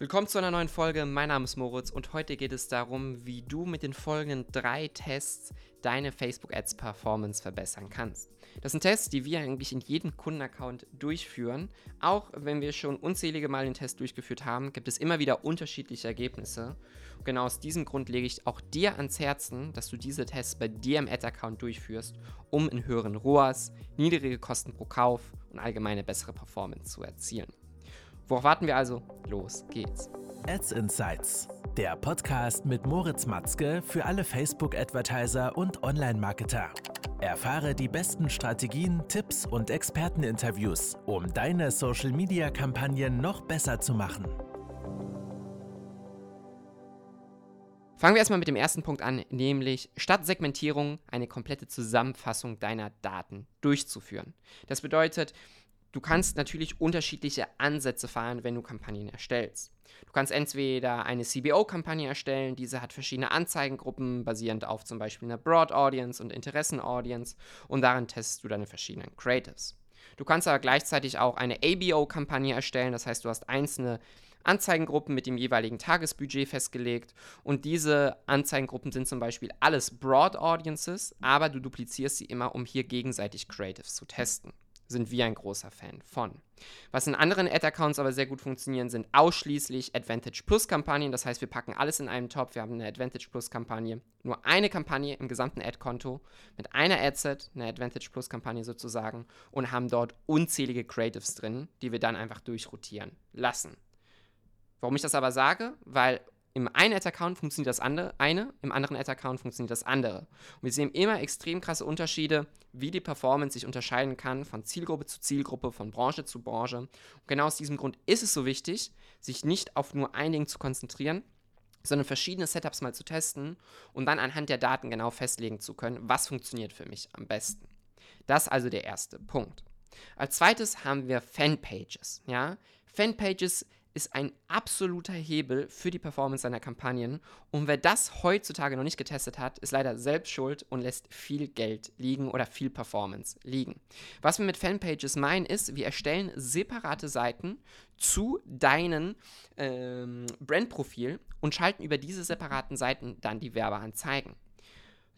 Willkommen zu einer neuen Folge. Mein Name ist Moritz und heute geht es darum, wie du mit den folgenden drei Tests deine Facebook Ads Performance verbessern kannst. Das sind Tests, die wir eigentlich in jedem Kundenaccount durchführen. Auch wenn wir schon unzählige Mal den Test durchgeführt haben, gibt es immer wieder unterschiedliche Ergebnisse. Und genau aus diesem Grund lege ich auch dir ans Herzen, dass du diese Tests bei dir im Ad-Account durchführst, um in höheren ROAS, niedrige Kosten pro Kauf und allgemeine bessere Performance zu erzielen. Worauf warten wir also? Los geht's. Ads Insights, der Podcast mit Moritz Matzke für alle Facebook-Advertiser und Online-Marketer. Erfahre die besten Strategien, Tipps und Experteninterviews, um deine Social-Media-Kampagnen noch besser zu machen. Fangen wir erstmal mit dem ersten Punkt an, nämlich statt Segmentierung eine komplette Zusammenfassung deiner Daten durchzuführen. Das bedeutet, Du kannst natürlich unterschiedliche Ansätze fahren, wenn du Kampagnen erstellst. Du kannst entweder eine CBO-Kampagne erstellen, diese hat verschiedene Anzeigengruppen basierend auf zum Beispiel einer Broad Audience und Interessen-Audience und darin testest du deine verschiedenen Creatives. Du kannst aber gleichzeitig auch eine ABO-Kampagne erstellen, das heißt, du hast einzelne Anzeigengruppen mit dem jeweiligen Tagesbudget festgelegt und diese Anzeigengruppen sind zum Beispiel alles Broad Audiences, aber du duplizierst sie immer, um hier gegenseitig Creatives zu testen sind wir ein großer Fan von. Was in anderen Ad-Accounts aber sehr gut funktionieren, sind ausschließlich Advantage Plus-Kampagnen. Das heißt, wir packen alles in einen Topf. Wir haben eine Advantage Plus-Kampagne, nur eine Kampagne im gesamten Ad-Konto mit einer Adset, eine Advantage Plus-Kampagne sozusagen, und haben dort unzählige Creatives drin, die wir dann einfach durchrotieren lassen. Warum ich das aber sage? Weil im einen Ad-Account funktioniert das andere, eine, im anderen Ad-Account funktioniert das andere. Und wir sehen immer extrem krasse Unterschiede, wie die Performance sich unterscheiden kann von Zielgruppe zu Zielgruppe, von Branche zu Branche. Und genau aus diesem Grund ist es so wichtig, sich nicht auf nur ein Ding zu konzentrieren, sondern verschiedene Setups mal zu testen und dann anhand der Daten genau festlegen zu können, was funktioniert für mich am besten. Das ist also der erste Punkt. Als zweites haben wir Fanpages. Ja? Fanpages ist ein absoluter Hebel für die Performance seiner Kampagnen. Und wer das heutzutage noch nicht getestet hat, ist leider selbst schuld und lässt viel Geld liegen oder viel Performance liegen. Was wir mit Fanpages meinen, ist, wir erstellen separate Seiten zu deinem ähm, Brandprofil und schalten über diese separaten Seiten dann die Werbeanzeigen.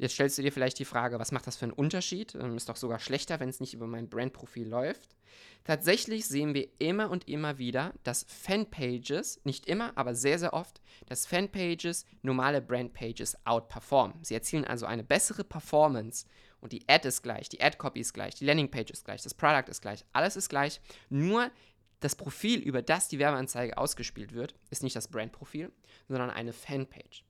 Jetzt stellst du dir vielleicht die Frage, was macht das für einen Unterschied? Ähm, ist doch sogar schlechter, wenn es nicht über mein Brandprofil läuft. Tatsächlich sehen wir immer und immer wieder, dass Fanpages, nicht immer, aber sehr, sehr oft, dass Fanpages normale Brandpages outperformen. Sie erzielen also eine bessere Performance und die Ad ist gleich, die Ad-Copy ist gleich, die Landingpage ist gleich, das Product ist gleich, alles ist gleich. Nur das Profil, über das die Werbeanzeige ausgespielt wird, ist nicht das Brandprofil, sondern eine Fanpage.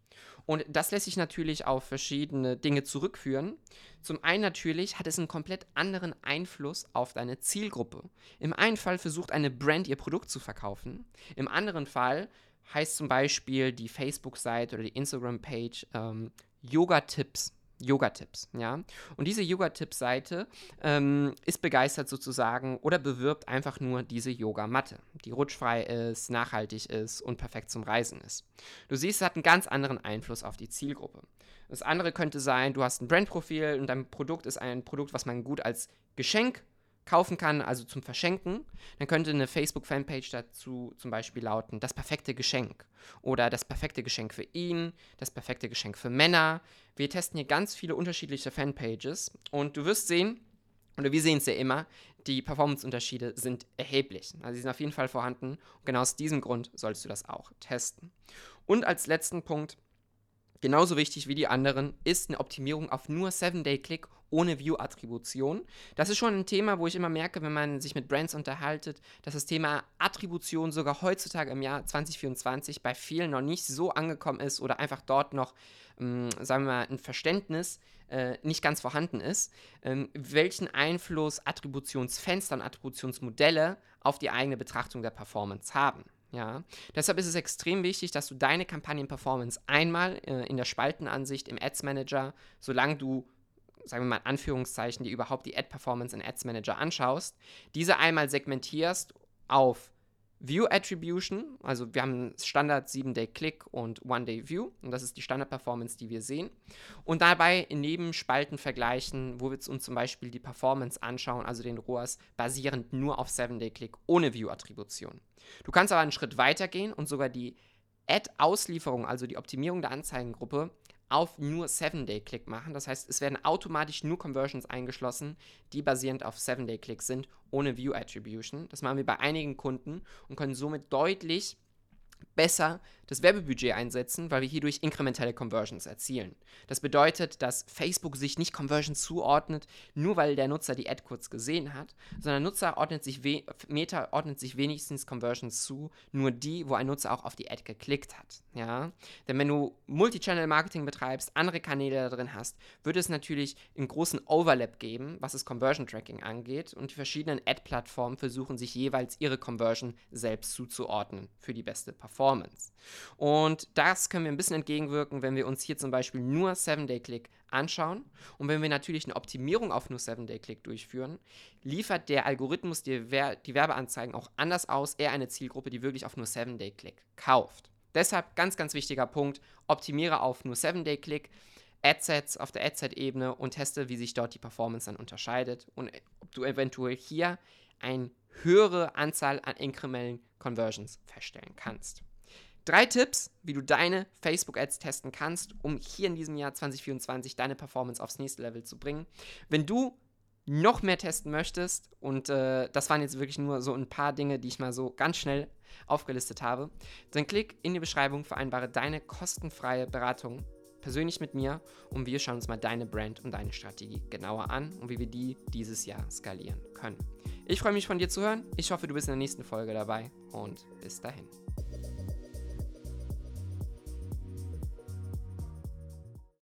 Und das lässt sich natürlich auf verschiedene Dinge zurückführen. Zum einen natürlich hat es einen komplett anderen Einfluss auf deine Zielgruppe. Im einen Fall versucht eine Brand ihr Produkt zu verkaufen. Im anderen Fall heißt zum Beispiel die Facebook-Seite oder die Instagram-Page ähm, Yoga-Tipps Yoga-Tipps, ja. Und diese Yoga-Tipps-Seite ähm, ist begeistert sozusagen oder bewirbt einfach nur diese Yogamatte, die rutschfrei ist, nachhaltig ist und perfekt zum Reisen ist. Du siehst, es hat einen ganz anderen Einfluss auf die Zielgruppe. Das andere könnte sein, du hast ein Brandprofil und dein Produkt ist ein Produkt, was man gut als Geschenk kaufen kann, also zum Verschenken, dann könnte eine Facebook-Fanpage dazu zum Beispiel lauten, das perfekte Geschenk oder das perfekte Geschenk für ihn, das perfekte Geschenk für Männer. Wir testen hier ganz viele unterschiedliche Fanpages und du wirst sehen, oder wir sehen es ja immer, die Performance-Unterschiede sind erheblich. Also sie sind auf jeden Fall vorhanden und genau aus diesem Grund solltest du das auch testen. Und als letzten Punkt, genauso wichtig wie die anderen, ist eine Optimierung auf nur 7-Day-Click ohne View-Attribution. Das ist schon ein Thema, wo ich immer merke, wenn man sich mit Brands unterhaltet, dass das Thema Attribution sogar heutzutage im Jahr 2024 bei vielen noch nicht so angekommen ist oder einfach dort noch, ähm, sagen wir mal, ein Verständnis äh, nicht ganz vorhanden ist, ähm, welchen Einfluss Attributionsfenster und Attributionsmodelle auf die eigene Betrachtung der Performance haben. Ja, deshalb ist es extrem wichtig, dass du deine Kampagnenperformance einmal äh, in der Spaltenansicht im Ads Manager, solange du sagen wir mal in Anführungszeichen, die überhaupt die Ad-Performance in Ads Manager anschaust, diese einmal segmentierst auf View Attribution, also wir haben Standard 7-Day-Click und One-Day-View und das ist die Standard-Performance, die wir sehen. Und dabei in Nebenspalten vergleichen, wo wir uns zum Beispiel die Performance anschauen, also den ROAS, basierend nur auf 7-Day-Click ohne View-Attribution. Du kannst aber einen Schritt weiter gehen und sogar die Ad-Auslieferung, also die Optimierung der Anzeigengruppe, auf nur 7-Day-Click machen. Das heißt, es werden automatisch nur Conversions eingeschlossen, die basierend auf 7-Day-Click sind, ohne View-Attribution. Das machen wir bei einigen Kunden und können somit deutlich besser das Werbebudget einsetzen, weil wir hierdurch inkrementelle Conversions erzielen. Das bedeutet, dass Facebook sich nicht Conversions zuordnet, nur weil der Nutzer die Ad kurz gesehen hat, sondern Nutzer ordnet sich Meta ordnet sich wenigstens Conversions zu, nur die, wo ein Nutzer auch auf die Ad geklickt hat. Ja? Denn wenn du Multichannel-Marketing betreibst, andere Kanäle da drin hast, wird es natürlich einen großen Overlap geben, was das Conversion-Tracking angeht und die verschiedenen Ad-Plattformen versuchen sich jeweils ihre Conversion selbst zuzuordnen für die beste Performance. Und das können wir ein bisschen entgegenwirken, wenn wir uns hier zum Beispiel nur 7-Day-Click anschauen. Und wenn wir natürlich eine Optimierung auf nur 7-Day-Click durchführen, liefert der Algorithmus die, die Werbeanzeigen auch anders aus, eher eine Zielgruppe, die wirklich auf nur 7-Day-Click kauft. Deshalb ganz, ganz wichtiger Punkt, optimiere auf nur 7-Day-Click. Adsets auf der Adset-Ebene und teste, wie sich dort die Performance dann unterscheidet und ob du eventuell hier eine höhere Anzahl an inkrementellen Conversions feststellen kannst. Drei Tipps, wie du deine Facebook-Ads testen kannst, um hier in diesem Jahr 2024 deine Performance aufs nächste Level zu bringen. Wenn du noch mehr testen möchtest, und äh, das waren jetzt wirklich nur so ein paar Dinge, die ich mal so ganz schnell aufgelistet habe, dann klick in die Beschreibung, vereinbare deine kostenfreie Beratung persönlich mit mir und wir schauen uns mal deine Brand und deine Strategie genauer an und wie wir die dieses Jahr skalieren können. Ich freue mich von dir zu hören. Ich hoffe, du bist in der nächsten Folge dabei und bis dahin.